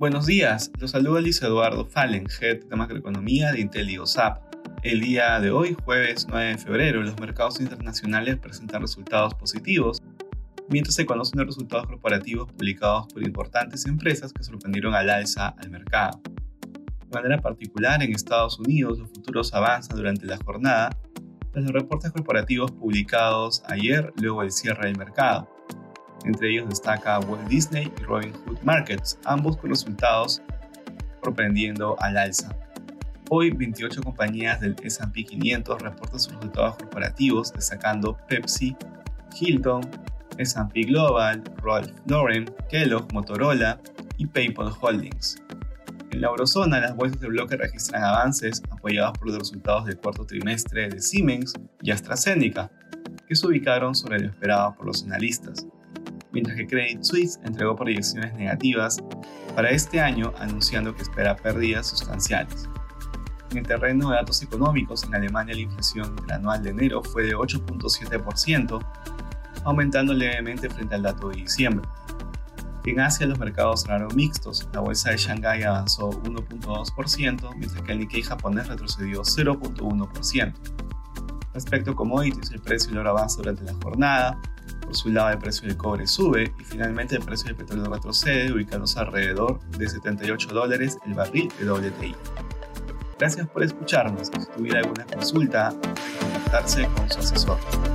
Buenos días, los saluda Luis Eduardo Fallen, Head de Macroeconomía de Intel El día de hoy, jueves 9 de febrero, los mercados internacionales presentan resultados positivos, mientras se conocen los resultados corporativos publicados por importantes empresas que sorprendieron al alza al mercado. De manera particular, en Estados Unidos los futuros avanzan durante la jornada tras los reportes corporativos publicados ayer luego del cierre del mercado. Entre ellos destaca Walt Disney y Robin Hood Markets, ambos con resultados sorprendiendo al alza. Hoy 28 compañías del S&P 500 reportan sus resultados corporativos, destacando Pepsi, Hilton, S&P Global, Ralph Lauren, Kellogg, Motorola y PayPal Holdings. En la eurozona, las bolsas de bloque registran avances apoyados por los resultados del cuarto trimestre de Siemens y AstraZeneca, que se ubicaron sobre lo esperado por los analistas mientras que Credit Suisse entregó proyecciones negativas para este año anunciando que espera pérdidas sustanciales. En el terreno de datos económicos, en Alemania la inflación anual de enero fue de 8.7%, aumentando levemente frente al dato de diciembre. En Asia los mercados cerraron mixtos, la bolsa de Shanghái avanzó 1.2%, mientras que el Nikkei japonés retrocedió 0.1%. Respecto a commodities, el precio del oro avanza durante la jornada, por su lado, el precio del cobre sube y finalmente el precio del petróleo retrocede, ubicándose alrededor de 78 dólares el barril de WTI. Gracias por escucharnos. Si tuviera alguna consulta, contactarse con su asesor.